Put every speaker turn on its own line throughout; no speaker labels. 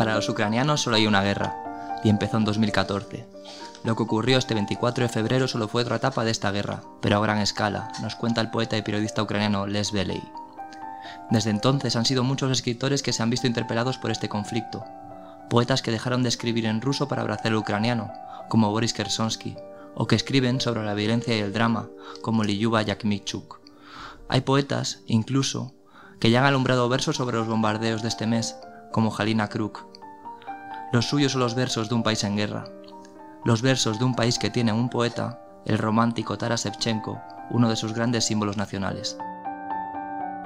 Para los ucranianos solo hay una guerra, y empezó en 2014. Lo que ocurrió este 24 de febrero solo fue otra etapa de esta guerra, pero a gran escala, nos cuenta el poeta y periodista ucraniano Les Veley. Desde entonces han sido muchos escritores que se han visto interpelados por este conflicto, poetas que dejaron de escribir en ruso para abrazar el ucraniano, como Boris Kersonsky, o que escriben sobre la violencia y el drama, como Liyuba Yakmichuk. Hay poetas, incluso, que ya han alumbrado versos sobre los bombardeos de este mes, como Halina Kruk. Los suyos son los versos de un país en guerra, los versos de un país que tiene un poeta, el romántico Taras Shevchenko, uno de sus grandes símbolos nacionales.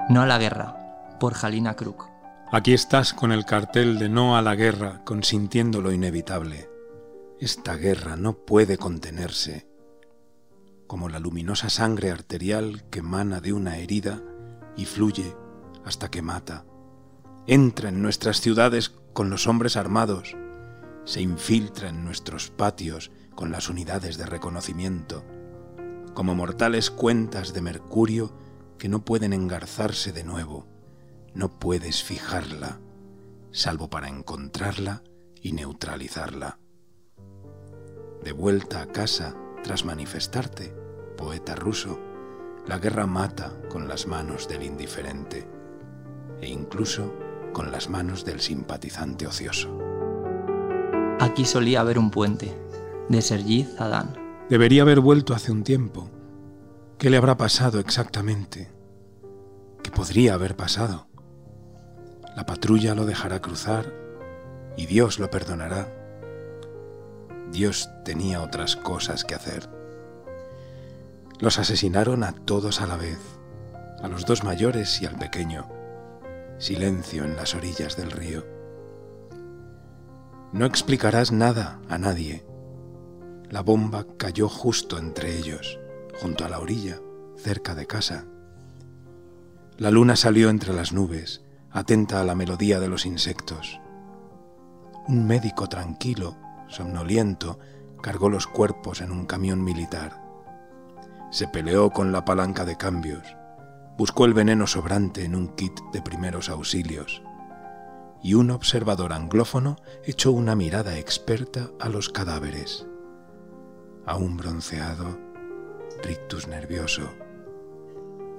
No a la guerra, por Halina Kruk.
Aquí estás con el cartel de no a la guerra, consintiendo lo inevitable. Esta guerra no puede contenerse, como la luminosa sangre arterial que emana de una herida y fluye hasta que mata. Entra en nuestras ciudades con los hombres armados, se infiltra en nuestros patios con las unidades de reconocimiento, como mortales cuentas de mercurio que no pueden engarzarse de nuevo. No puedes fijarla, salvo para encontrarla y neutralizarla. De vuelta a casa tras manifestarte, poeta ruso, la guerra mata con las manos del indiferente e incluso con las manos del simpatizante ocioso.
Aquí solía haber un puente, de Sergi Zadán.
Debería haber vuelto hace un tiempo. ¿Qué le habrá pasado exactamente? ¿Qué podría haber pasado? La patrulla lo dejará cruzar y Dios lo perdonará. Dios tenía otras cosas que hacer. Los asesinaron a todos a la vez, a los dos mayores y al pequeño. Silencio en las orillas del río. No explicarás nada a nadie. La bomba cayó justo entre ellos, junto a la orilla, cerca de casa. La luna salió entre las nubes, atenta a la melodía de los insectos. Un médico tranquilo, somnoliento, cargó los cuerpos en un camión militar. Se peleó con la palanca de cambios, buscó el veneno sobrante en un kit de primeros auxilios y un observador anglófono echó una mirada experta a los cadáveres. A un bronceado, rictus nervioso.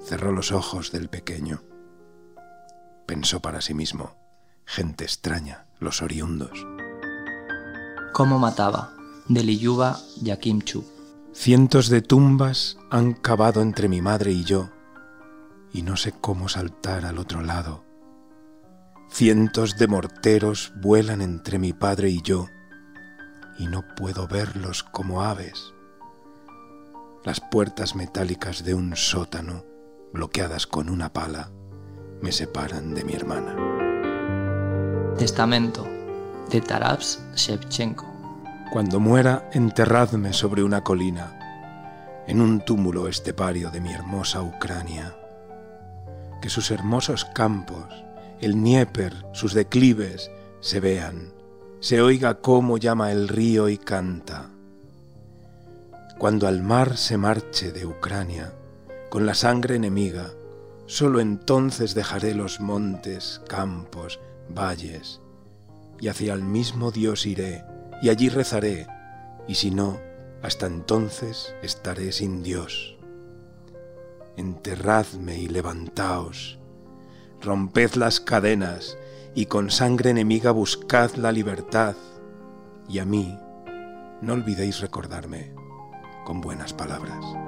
Cerró los ojos del pequeño. Pensó para sí mismo, gente extraña, los oriundos.
¿Cómo mataba? De Liyuba Yakimchu.
Cientos de tumbas han cavado entre mi madre y yo, y no sé cómo saltar al otro lado Cientos de morteros vuelan entre mi padre y yo, y no puedo verlos como aves. Las puertas metálicas de un sótano, bloqueadas con una pala, me separan de mi hermana.
Testamento de Taras Shevchenko.
Cuando muera, enterradme sobre una colina, en un túmulo estepario de mi hermosa Ucrania. Que sus hermosos campos, el Dnieper, sus declives, se vean, se oiga cómo llama el río y canta. Cuando al mar se marche de Ucrania, con la sangre enemiga, sólo entonces dejaré los montes, campos, valles, y hacia el mismo Dios iré, y allí rezaré, y si no, hasta entonces estaré sin Dios. Enterradme y levantaos, romped las cadenas y con sangre enemiga buscad la libertad. Y a mí, no olvidéis recordarme con buenas palabras.